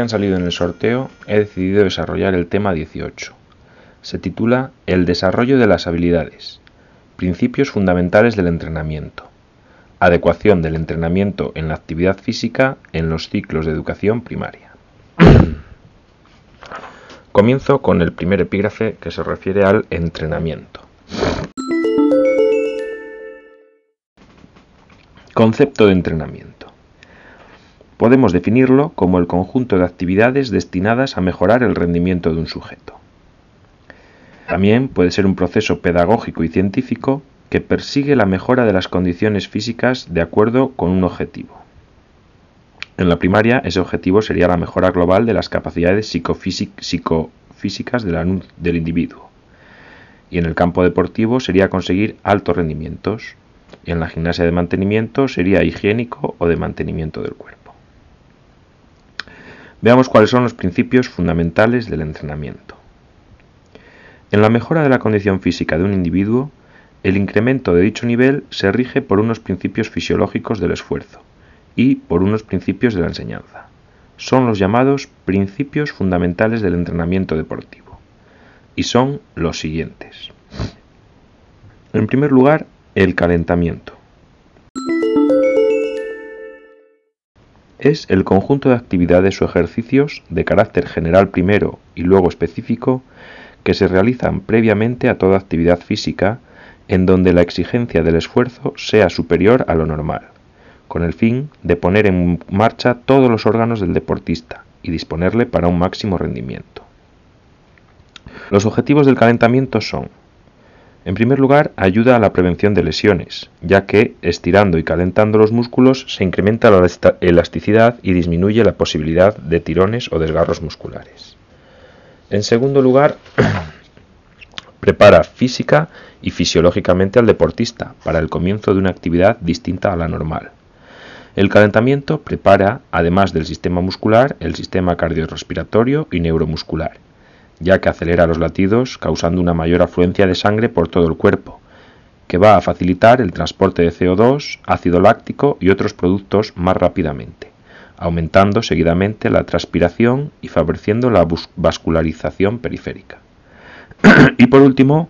que han salido en el sorteo, he decidido desarrollar el tema 18. Se titula El desarrollo de las habilidades. Principios fundamentales del entrenamiento. Adecuación del entrenamiento en la actividad física en los ciclos de educación primaria. Comienzo con el primer epígrafe que se refiere al entrenamiento. Concepto de entrenamiento. Podemos definirlo como el conjunto de actividades destinadas a mejorar el rendimiento de un sujeto. También puede ser un proceso pedagógico y científico que persigue la mejora de las condiciones físicas de acuerdo con un objetivo. En la primaria, ese objetivo sería la mejora global de las capacidades psicofísicas del individuo. Y en el campo deportivo sería conseguir altos rendimientos, y en la gimnasia de mantenimiento sería higiénico o de mantenimiento del cuerpo. Veamos cuáles son los principios fundamentales del entrenamiento. En la mejora de la condición física de un individuo, el incremento de dicho nivel se rige por unos principios fisiológicos del esfuerzo y por unos principios de la enseñanza. Son los llamados principios fundamentales del entrenamiento deportivo y son los siguientes. En primer lugar, el calentamiento. Es el conjunto de actividades o ejercicios de carácter general primero y luego específico que se realizan previamente a toda actividad física en donde la exigencia del esfuerzo sea superior a lo normal, con el fin de poner en marcha todos los órganos del deportista y disponerle para un máximo rendimiento. Los objetivos del calentamiento son en primer lugar, ayuda a la prevención de lesiones, ya que estirando y calentando los músculos se incrementa la elasticidad y disminuye la posibilidad de tirones o desgarros musculares. En segundo lugar, prepara física y fisiológicamente al deportista para el comienzo de una actividad distinta a la normal. El calentamiento prepara, además del sistema muscular, el sistema cardiorrespiratorio y neuromuscular ya que acelera los latidos causando una mayor afluencia de sangre por todo el cuerpo, que va a facilitar el transporte de CO2, ácido láctico y otros productos más rápidamente, aumentando seguidamente la transpiración y favoreciendo la vascularización periférica. y por último,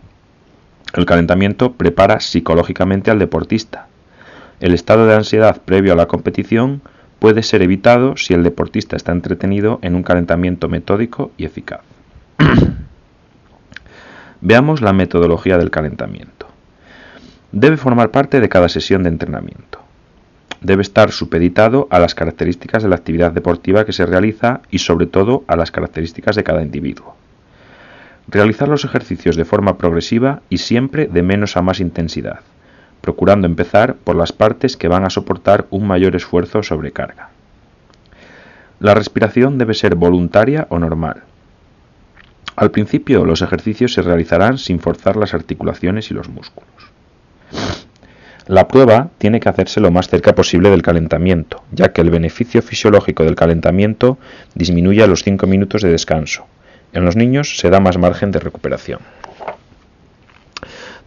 el calentamiento prepara psicológicamente al deportista. El estado de ansiedad previo a la competición puede ser evitado si el deportista está entretenido en un calentamiento metódico y eficaz. Veamos la metodología del calentamiento. Debe formar parte de cada sesión de entrenamiento. Debe estar supeditado a las características de la actividad deportiva que se realiza y sobre todo a las características de cada individuo. Realizar los ejercicios de forma progresiva y siempre de menos a más intensidad, procurando empezar por las partes que van a soportar un mayor esfuerzo o sobrecarga. La respiración debe ser voluntaria o normal, al principio los ejercicios se realizarán sin forzar las articulaciones y los músculos. La prueba tiene que hacerse lo más cerca posible del calentamiento, ya que el beneficio fisiológico del calentamiento disminuye a los 5 minutos de descanso. En los niños se da más margen de recuperación.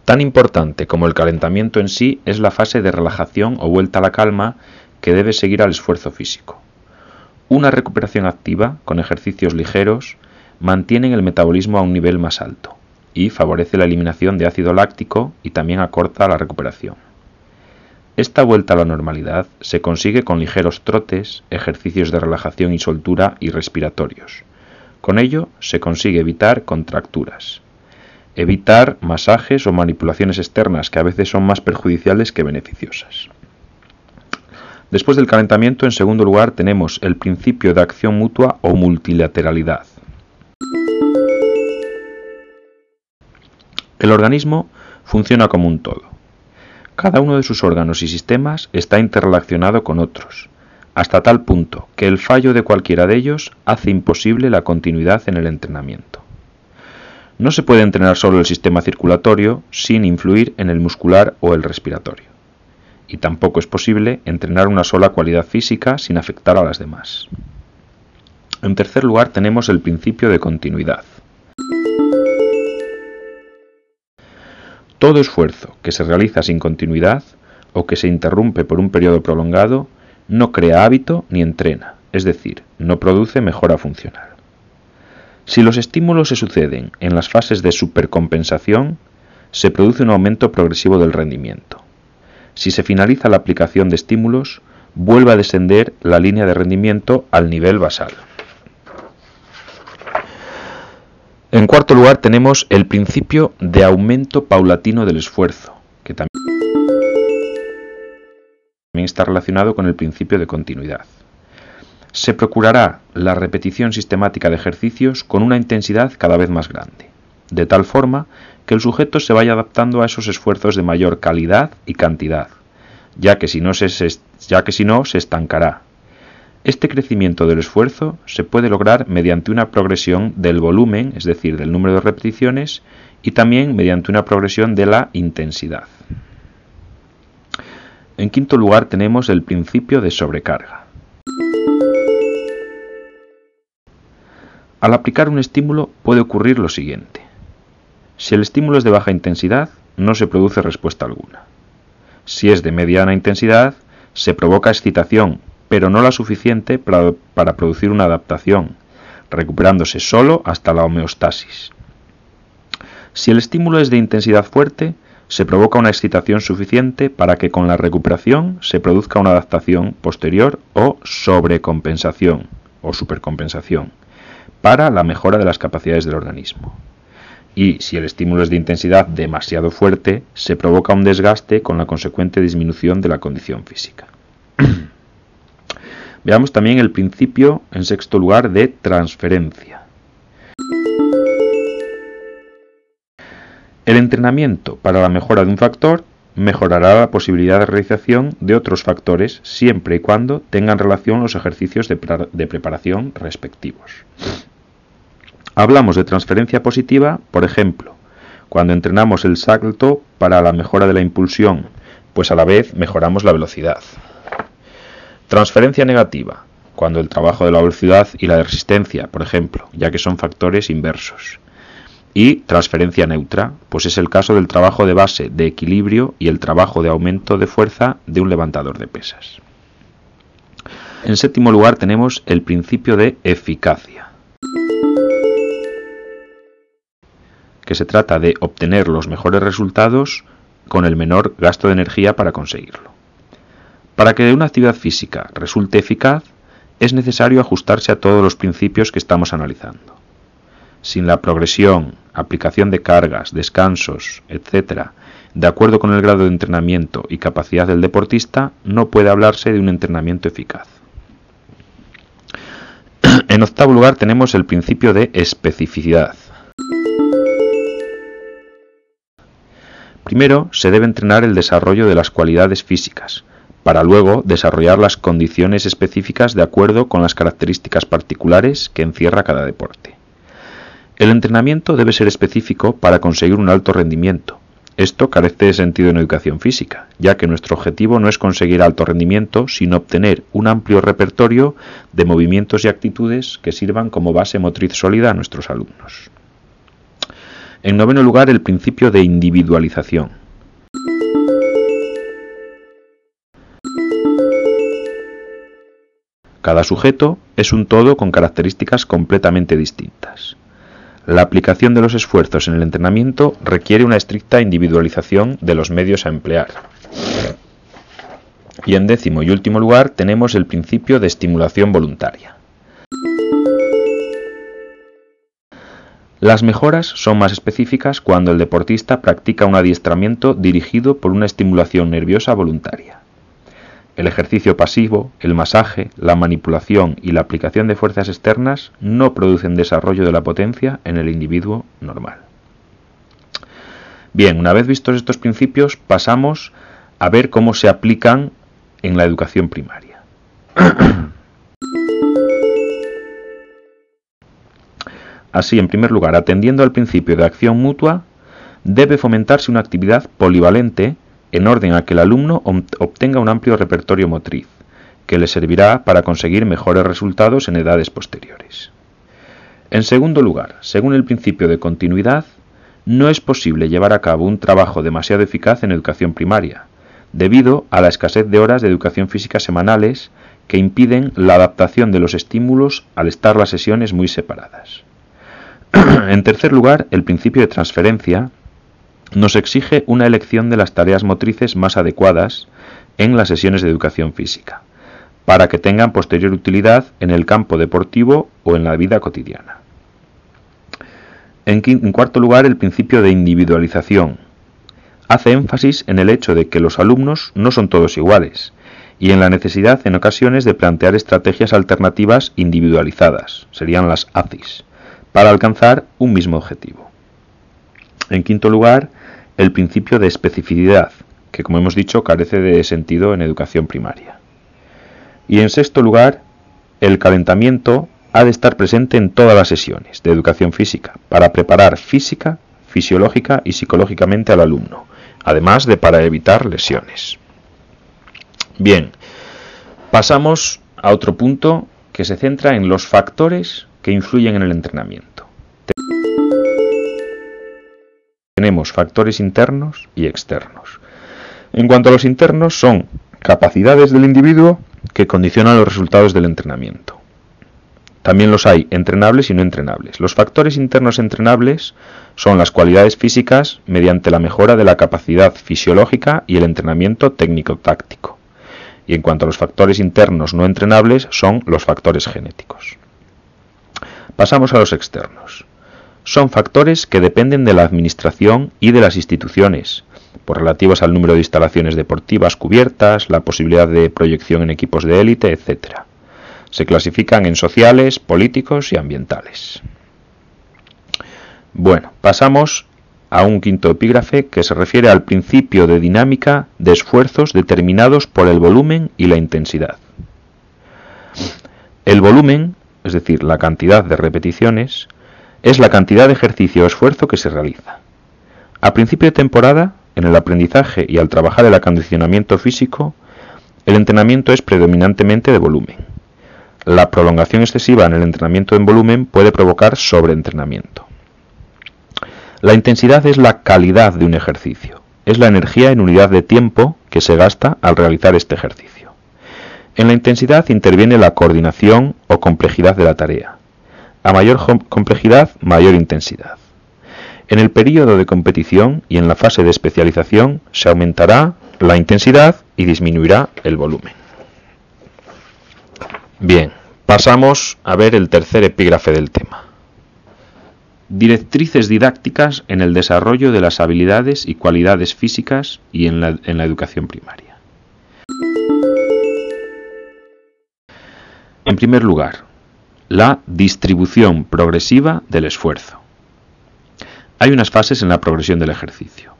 Tan importante como el calentamiento en sí es la fase de relajación o vuelta a la calma que debe seguir al esfuerzo físico. Una recuperación activa, con ejercicios ligeros, mantienen el metabolismo a un nivel más alto y favorece la eliminación de ácido láctico y también acorta la recuperación. Esta vuelta a la normalidad se consigue con ligeros trotes, ejercicios de relajación y soltura y respiratorios. Con ello se consigue evitar contracturas, evitar masajes o manipulaciones externas que a veces son más perjudiciales que beneficiosas. Después del calentamiento, en segundo lugar, tenemos el principio de acción mutua o multilateralidad. El organismo funciona como un todo. Cada uno de sus órganos y sistemas está interrelacionado con otros, hasta tal punto que el fallo de cualquiera de ellos hace imposible la continuidad en el entrenamiento. No se puede entrenar solo el sistema circulatorio sin influir en el muscular o el respiratorio. Y tampoco es posible entrenar una sola cualidad física sin afectar a las demás. En tercer lugar tenemos el principio de continuidad. Todo esfuerzo que se realiza sin continuidad o que se interrumpe por un periodo prolongado no crea hábito ni entrena, es decir, no produce mejora funcional. Si los estímulos se suceden en las fases de supercompensación, se produce un aumento progresivo del rendimiento. Si se finaliza la aplicación de estímulos, vuelve a descender la línea de rendimiento al nivel basal. En cuarto lugar tenemos el principio de aumento paulatino del esfuerzo, que también está relacionado con el principio de continuidad. Se procurará la repetición sistemática de ejercicios con una intensidad cada vez más grande, de tal forma que el sujeto se vaya adaptando a esos esfuerzos de mayor calidad y cantidad, ya que si no se, ya que si no, se estancará. Este crecimiento del esfuerzo se puede lograr mediante una progresión del volumen, es decir, del número de repeticiones, y también mediante una progresión de la intensidad. En quinto lugar tenemos el principio de sobrecarga. Al aplicar un estímulo puede ocurrir lo siguiente. Si el estímulo es de baja intensidad, no se produce respuesta alguna. Si es de mediana intensidad, se provoca excitación, pero no la suficiente para, producir una adaptación, recuperándose solo hasta la homeostasis. Si el estímulo es de intensidad fuerte, se provoca una excitación suficiente para que con la recuperación se produzca una adaptación posterior o sobrecompensación o supercompensación para la mejora de las capacidades del organismo. Y si el estímulo es de intensidad demasiado fuerte, se provoca un desgaste con la consecuente disminución de la condición física. Veamos también el principio, en sexto lugar, de transferencia. El entrenamiento para la mejora de un factor mejorará la posibilidad de realización de otros factores siempre y cuando tengan relación los ejercicios de, preparación respectivos. Hablamos de transferencia positiva, por ejemplo, cuando entrenamos el salto para la mejora de la impulsión, pues a la vez mejoramos la velocidad. Transferencia negativa, cuando el trabajo de la velocidad y la de resistencia, por ejemplo, ya que son factores inversos. Y transferencia neutra, pues es el caso del trabajo de base de equilibrio y el trabajo de aumento de fuerza de un levantador de pesas. En séptimo lugar tenemos el principio de eficacia. que se trata de obtener los mejores resultados con el menor gasto de energía para conseguirlo. Para que una actividad física resulte eficaz, es necesario ajustarse a todos los principios que estamos analizando. Sin la progresión, aplicación de cargas, descansos, etc., de acuerdo con el grado de entrenamiento y capacidad del deportista, no puede hablarse de un entrenamiento eficaz. En octavo lugar tenemos el principio de especificidad. Primero se debe entrenar el desarrollo de las cualidades físicas, para luego desarrollar las condiciones específicas de acuerdo con las características particulares que encierra cada deporte. El entrenamiento debe ser específico para conseguir un alto rendimiento. Esto carece de sentido en educación física, ya que nuestro objetivo no es conseguir alto rendimiento, sino obtener un amplio repertorio de movimientos y actitudes que sirvan como base motriz sólida a nuestros alumnos. En noveno lugar, el principio de individualización. Cada sujeto es un todo con características completamente distintas. La aplicación de los esfuerzos en el entrenamiento requiere una estricta individualización de los medios a emplear. Y en décimo y último lugar tenemos el principio de estimulación voluntaria. Las mejoras son más específicas cuando el deportista practica un adiestramiento dirigido por una estimulación nerviosa voluntaria. El ejercicio pasivo, el masaje, la manipulación y la aplicación de fuerzas externas no producen desarrollo de la potencia en el individuo normal. Bien, una vez vistos estos principios, pasamos a ver cómo se aplican en la educación primaria. Así, en primer lugar, atendiendo al principio de acción mutua, debe fomentarse una actividad polivalente en orden a que el alumno obtenga un amplio repertorio motriz, que le servirá para conseguir mejores resultados en edades posteriores. En segundo lugar, según el principio de continuidad, no es posible llevar a cabo un trabajo demasiado eficaz en educación primaria, debido a la escasez de horas de educación física semanales que impiden la adaptación de los estímulos al estar las sesiones muy separadas. en tercer lugar, el principio de transferencia nos exige una elección de las tareas motrices más adecuadas en las sesiones de educación física, para que tengan posterior utilidad en el campo deportivo o en la vida cotidiana. En, cuarto lugar, el principio de individualización. Hace énfasis en el hecho de que los alumnos no son todos iguales y en la necesidad en ocasiones de plantear estrategias alternativas individualizadas, serían las ACIS, para alcanzar un mismo objetivo. En quinto lugar, el principio de especificidad, que como hemos dicho carece de sentido en educación primaria. Y en sexto lugar, el calentamiento ha de estar presente en todas las sesiones de educación física para preparar física, fisiológica y psicológicamente al alumno, además de para evitar lesiones. Bien, pasamos a otro punto que se centra en los factores que influyen en el entrenamiento. Tenemos factores internos y externos. En cuanto a los internos, son capacidades del individuo que condicionan los resultados del entrenamiento. También los hay entrenables y no entrenables. Los factores internos entrenables son las cualidades físicas mediante la mejora de la capacidad fisiológica y el entrenamiento técnico-táctico. Y en cuanto a los factores internos no entrenables, son los factores genéticos. Pasamos a los externos. Son factores que dependen de la administración y de las instituciones, por relativos al número de instalaciones deportivas cubiertas, la posibilidad de proyección en equipos de élite, etc. Se clasifican en sociales, políticos y ambientales. Bueno, pasamos a un quinto epígrafe que se refiere al principio de dinámica de esfuerzos determinados por el volumen y la intensidad. El volumen, es decir, la cantidad de repeticiones, es la cantidad de ejercicio o esfuerzo que se realiza. A principio de temporada, en el aprendizaje y al trabajar el acondicionamiento físico, el entrenamiento es predominantemente de volumen. La prolongación excesiva en el entrenamiento en volumen puede provocar sobreentrenamiento. La intensidad es la calidad de un ejercicio, es la energía en unidad de tiempo que se gasta al realizar este ejercicio. En la intensidad interviene la coordinación o complejidad de la tarea. A mayor complejidad, mayor intensidad. En el periodo de competición y en la fase de especialización se aumentará la intensidad y disminuirá el volumen. Bien, pasamos a ver el tercer epígrafe del tema. Directrices didácticas en el desarrollo de las habilidades y cualidades físicas y en la, en la educación primaria. En primer lugar, la distribución progresiva del esfuerzo. Hay unas fases en la progresión del ejercicio.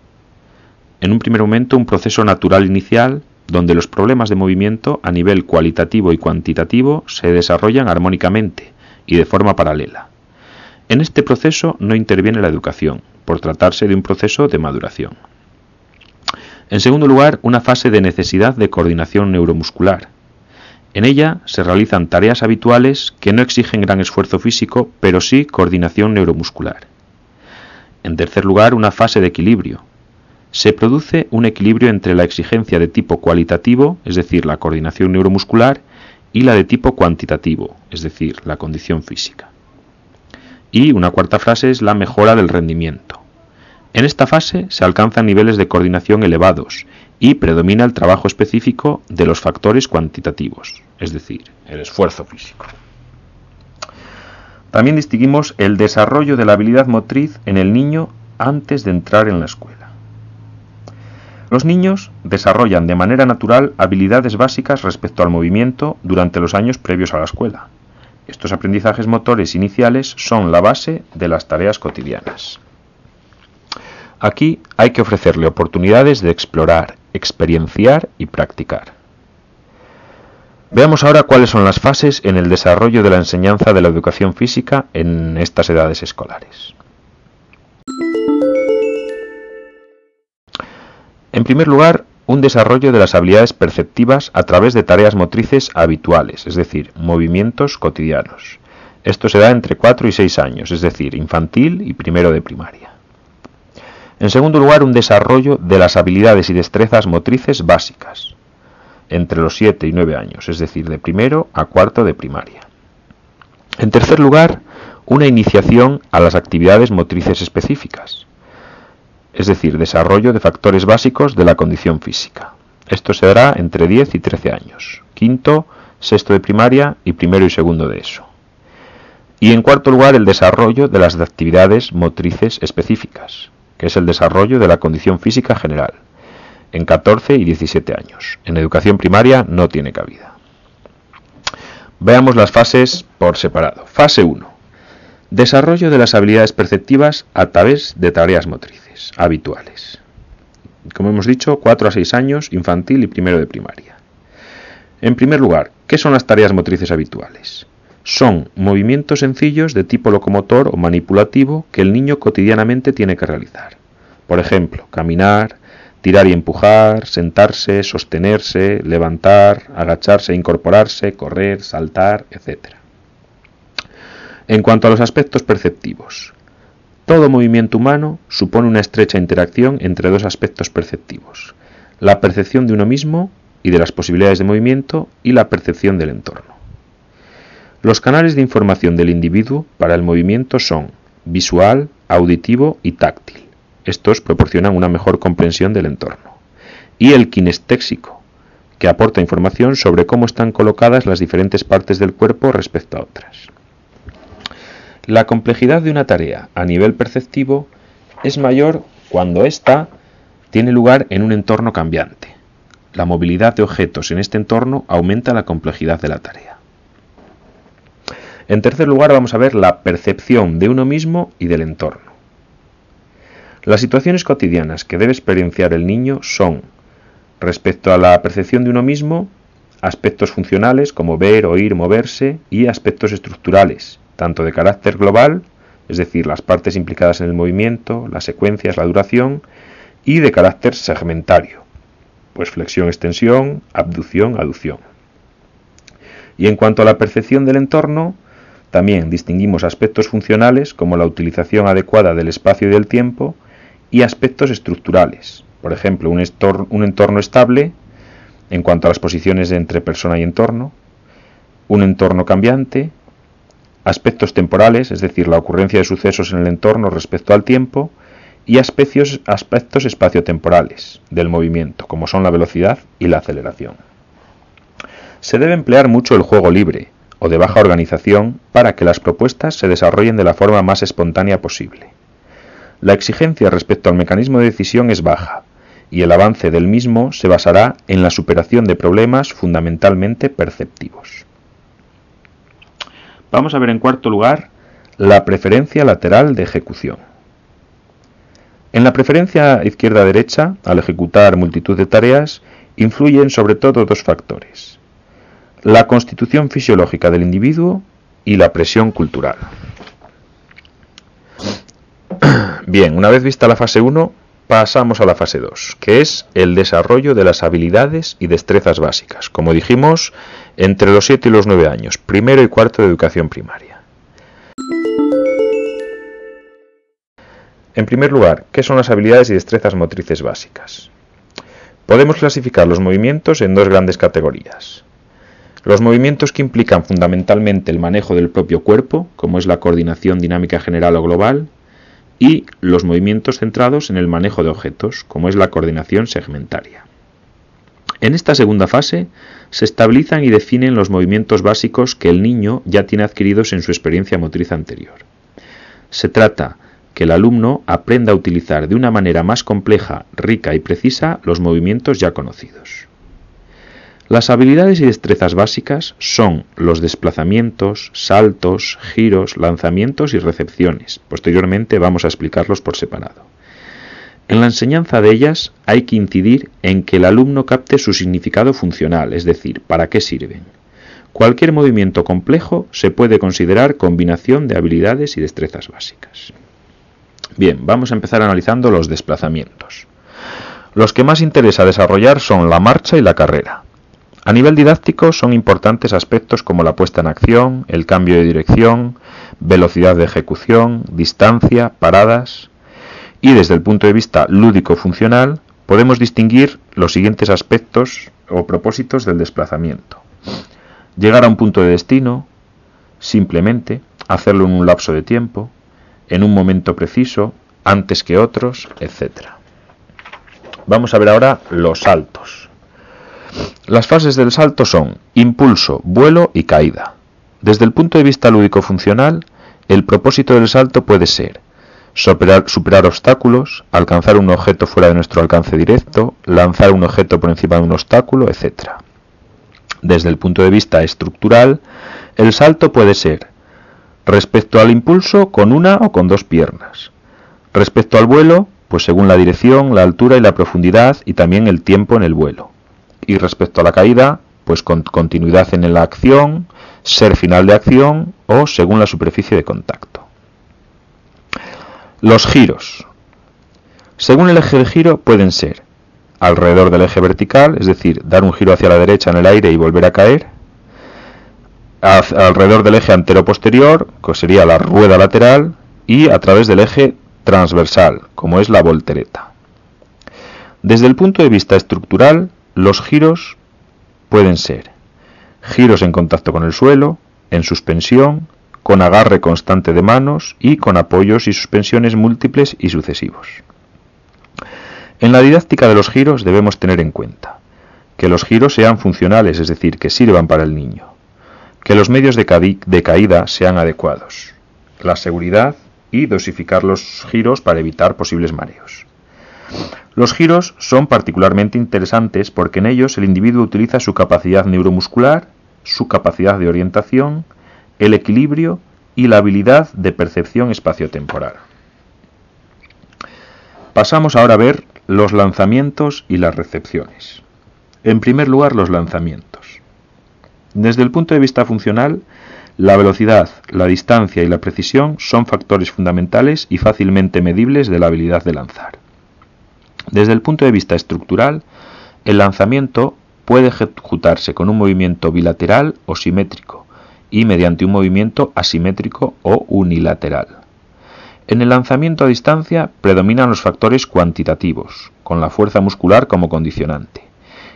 En un primer momento, un proceso natural inicial donde los problemas de movimiento a nivel cualitativo y cuantitativo se desarrollan armónicamente y de forma paralela. En este proceso no interviene la educación, por tratarse de un proceso de maduración. En segundo lugar, una fase de necesidad de coordinación neuromuscular. En ella se realizan tareas habituales que no exigen gran esfuerzo físico, pero sí coordinación neuromuscular. En tercer lugar, una fase de equilibrio. Se produce un equilibrio entre la exigencia de tipo cualitativo, es decir, la coordinación neuromuscular, y la de tipo cuantitativo, es decir, la condición física. Y una cuarta fase es la mejora del rendimiento. En esta fase se alcanzan niveles de coordinación elevados y predomina el trabajo específico de los factores cuantitativos, es decir, el esfuerzo físico. También distinguimos el desarrollo de la habilidad motriz en el niño antes de entrar en la escuela. Los niños desarrollan de manera natural habilidades básicas respecto al movimiento durante los años previos a la escuela. Estos aprendizajes motores iniciales son la base de las tareas cotidianas. Aquí hay que ofrecerle oportunidades de explorar, experienciar y practicar. Veamos ahora cuáles son las fases en el desarrollo de la enseñanza de la educación física en estas edades escolares. En primer lugar, un desarrollo de las habilidades perceptivas a través de tareas motrices habituales, es decir, movimientos cotidianos. Esto se da entre 4 y 6 años, es decir, infantil y primero de primaria. En segundo lugar, un desarrollo de las habilidades y destrezas motrices básicas, entre los 7 y 9 años, es decir, de primero a cuarto de primaria. En tercer lugar, una iniciación a las actividades motrices específicas, es decir, desarrollo de factores básicos de la condición física. Esto se dará entre 10 y 13 años, quinto, sexto de primaria y primero y segundo de eso. Y en cuarto lugar, el desarrollo de las actividades motrices específicas, es el desarrollo de la condición física general, en 14 y 17 años. En educación primaria no tiene cabida. Veamos las fases por separado. Fase 1. Desarrollo de las habilidades perceptivas a través de tareas motrices habituales. Como hemos dicho, 4 a 6 años, infantil y primero de primaria. En primer lugar, ¿qué son las tareas motrices habituales? Son movimientos sencillos de tipo locomotor o manipulativo que el niño cotidianamente tiene que realizar. Por ejemplo, caminar, tirar y empujar, sentarse, sostenerse, levantar, agacharse, incorporarse, correr, saltar, etc. En cuanto a los aspectos perceptivos, todo movimiento humano supone una estrecha interacción entre dos aspectos perceptivos, la percepción de uno mismo y de las posibilidades de movimiento y la percepción del entorno. Los canales de información del individuo para el movimiento son visual, auditivo y táctil. Estos proporcionan una mejor comprensión del entorno. Y el kinestésico, que aporta información sobre cómo están colocadas las diferentes partes del cuerpo respecto a otras. La complejidad de una tarea a nivel perceptivo es mayor cuando ésta tiene lugar en un entorno cambiante. La movilidad de objetos en este entorno aumenta la complejidad de la tarea. En tercer lugar vamos a ver la percepción de uno mismo y del entorno. Las situaciones cotidianas que debe experienciar el niño son, respecto a la percepción de uno mismo, aspectos funcionales como ver, oír, moverse, y aspectos estructurales, tanto de carácter global, es decir, las partes implicadas en el movimiento, las secuencias, la duración, y de carácter segmentario, pues flexión, extensión, abducción, aducción. Y en cuanto a la percepción del entorno, también distinguimos aspectos funcionales como la utilización adecuada del espacio y del tiempo y aspectos estructurales, por ejemplo, un, entorno estable en cuanto a las posiciones entre persona y entorno, un entorno cambiante, aspectos temporales, es decir, la ocurrencia de sucesos en el entorno respecto al tiempo, y aspectos, aspectos espaciotemporales del movimiento, como son la velocidad y la aceleración. Se debe emplear mucho el juego libre, o de baja organización para que las propuestas se desarrollen de la forma más espontánea posible. La exigencia respecto al mecanismo de decisión es baja, y el avance del mismo se basará en la superación de problemas fundamentalmente perceptivos. Vamos a ver en cuarto lugar la preferencia lateral de ejecución. En la preferencia izquierda-derecha, al ejecutar multitud de tareas, influyen sobre todo dos factores la constitución fisiológica del individuo y la presión cultural. Bien, una vez vista la fase 1, pasamos a la fase 2, que es el desarrollo de las habilidades y destrezas básicas, como dijimos, entre los 7 y los 9 años, primero y cuarto de educación primaria. En primer lugar, ¿qué son las habilidades y destrezas motrices básicas? Podemos clasificar los movimientos en dos grandes categorías. Los movimientos que implican fundamentalmente el manejo del propio cuerpo, como es la coordinación dinámica general o global, y los movimientos centrados en el manejo de objetos, como es la coordinación segmentaria. En esta segunda fase se estabilizan y definen los movimientos básicos que el niño ya tiene adquiridos en su experiencia motriz anterior. Se trata que el alumno aprenda a utilizar de una manera más compleja, rica y precisa los movimientos ya conocidos. Las habilidades y destrezas básicas son los desplazamientos, saltos, giros, lanzamientos y recepciones. Posteriormente vamos a explicarlos por separado. En la enseñanza de ellas hay que incidir en que el alumno capte su significado funcional, es decir, para qué sirven. Cualquier movimiento complejo se puede considerar combinación de habilidades y destrezas básicas. Bien, vamos a empezar analizando los desplazamientos. Los que más interesa desarrollar son la marcha y la carrera. A nivel didáctico son importantes aspectos como la puesta en acción, el cambio de dirección, velocidad de ejecución, distancia, paradas y desde el punto de vista lúdico-funcional podemos distinguir los siguientes aspectos o propósitos del desplazamiento. Llegar a un punto de destino, simplemente, hacerlo en un lapso de tiempo, en un momento preciso, antes que otros, etc. Vamos a ver ahora los saltos. Las fases del salto son impulso, vuelo y caída. Desde el punto de vista lúdico-funcional, el propósito del salto puede ser superar, superar, obstáculos, alcanzar un objeto fuera de nuestro alcance directo, lanzar un objeto por encima de un obstáculo, etc. Desde el punto de vista estructural, el salto puede ser respecto al impulso con una o con dos piernas, respecto al vuelo, pues según la dirección, la altura y la profundidad y también el tiempo en el vuelo, y respecto a la caída, pues con continuidad en la acción, ser final de acción o según la superficie de contacto. Los giros. Según el eje de giro pueden ser alrededor del eje vertical, es decir, dar un giro hacia la derecha en el aire y volver a caer, alrededor del eje antero-posterior, que sería la rueda lateral, y a través del eje transversal, como es la voltereta. Desde el punto de vista estructural, los giros pueden ser giros en contacto con el suelo, en suspensión, con agarre constante de manos y con apoyos y suspensiones múltiples y sucesivos. En la didáctica de los giros debemos tener en cuenta que los giros sean funcionales, es decir, que sirvan para el niño, que los medios de, caída sean adecuados, la seguridad y dosificar los giros para evitar posibles mareos. Los giros son particularmente interesantes porque en ellos el individuo utiliza su capacidad neuromuscular, su capacidad de orientación, el equilibrio y la habilidad de percepción espaciotemporal. Pasamos ahora a ver los lanzamientos y las recepciones. En primer lugar, los lanzamientos. Desde el punto de vista funcional, la velocidad, la distancia y la precisión son factores fundamentales y fácilmente medibles de la habilidad de lanzar. Desde el punto de vista estructural, el lanzamiento puede ejecutarse con un movimiento bilateral o simétrico, y mediante un movimiento asimétrico o unilateral. En el lanzamiento a distancia predominan los factores cuantitativos, con la fuerza muscular como condicionante,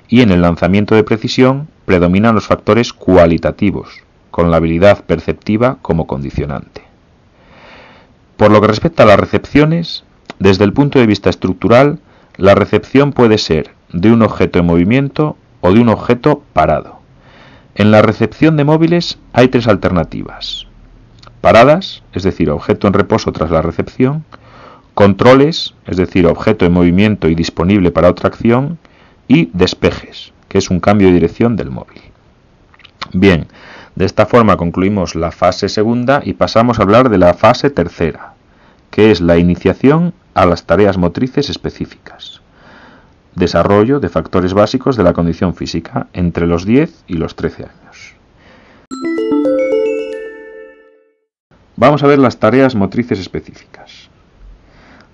y en el lanzamiento de precisión predominan los factores cualitativos, con la habilidad perceptiva como condicionante. Por lo que respecta a las recepciones, desde el punto de vista estructural, la recepción puede ser de un objeto en movimiento o de un objeto parado. En la recepción de móviles hay tres alternativas. Paradas, es decir, objeto en reposo tras la recepción, controles, es decir, objeto en movimiento y disponible para otra acción, y despejes, que es un cambio de dirección del móvil. Bien, de esta forma concluimos la fase segunda y pasamos a hablar de la fase tercera, que es la iniciación a las tareas motrices específicas desarrollo de factores básicos de la condición física entre los 10 y los 13 años. Vamos a ver las tareas motrices específicas.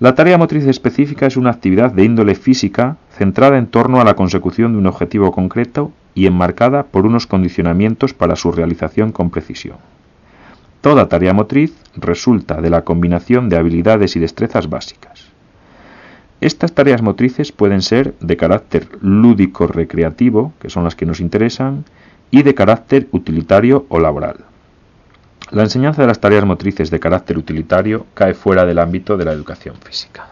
La tarea motriz específica es una actividad de índole física centrada en torno a la consecución de un objetivo concreto y enmarcada por unos condicionamientos para su realización con precisión. Toda tarea motriz resulta de la combinación de habilidades y destrezas básicas. Estas tareas motrices pueden ser de carácter lúdico-recreativo, que son las que nos interesan, y de carácter utilitario o laboral. La enseñanza de las tareas motrices de carácter utilitario cae fuera del ámbito de la educación física.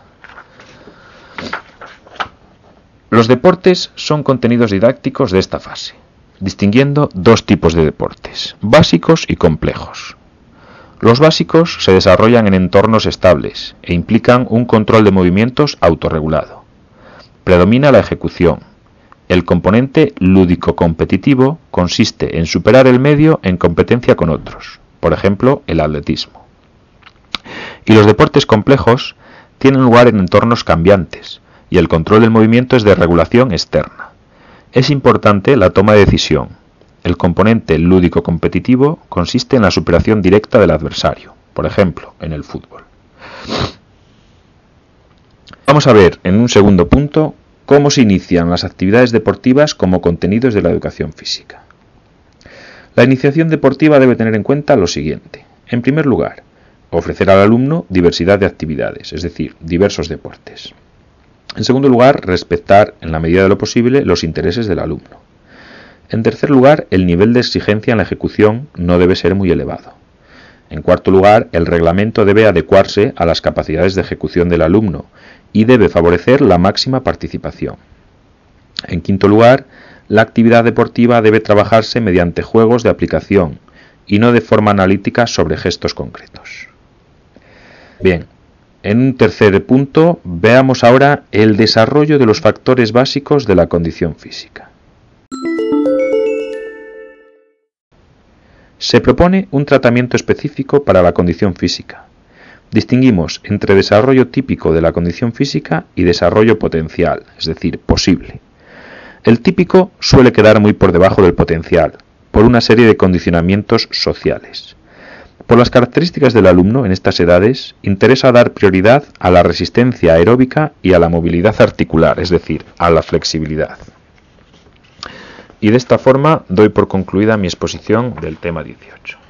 Los deportes son contenidos didácticos de esta fase, distinguiendo dos tipos de deportes, básicos y complejos. Los básicos se desarrollan en entornos estables e implican un control de movimientos autorregulado. Predomina la ejecución. El componente lúdico-competitivo consiste en superar el medio en competencia con otros, por ejemplo, el atletismo. Y los deportes complejos tienen lugar en entornos cambiantes, y el control del movimiento es de regulación externa. Es importante la toma de decisión, el componente lúdico competitivo consiste en la superación directa del adversario, por ejemplo, en el fútbol. Vamos a ver en un segundo punto cómo se inician las actividades deportivas como contenidos de la educación física. La iniciación deportiva debe tener en cuenta lo siguiente. En primer lugar, ofrecer al alumno diversidad de actividades, es decir, diversos deportes. En segundo lugar, respetar en la medida de lo posible los intereses del alumno. En tercer lugar, el nivel de exigencia en la ejecución no debe ser muy elevado. En cuarto lugar, el reglamento debe adecuarse a las capacidades de ejecución del alumno y debe favorecer la máxima participación. En quinto lugar, la actividad deportiva debe trabajarse mediante juegos de aplicación y no de forma analítica sobre gestos concretos. Bien, en un tercer punto veamos ahora el desarrollo de los factores básicos de la condición física. Se propone un tratamiento específico para la condición física. Distinguimos entre desarrollo típico de la condición física y desarrollo potencial, es decir, posible. El típico suele quedar muy por debajo del potencial, por una serie de condicionamientos sociales. Por las características del alumno en estas edades, interesa dar prioridad a la resistencia aeróbica y a la movilidad articular, es decir, a la flexibilidad. Y de esta forma doy por concluida mi exposición del tema 18.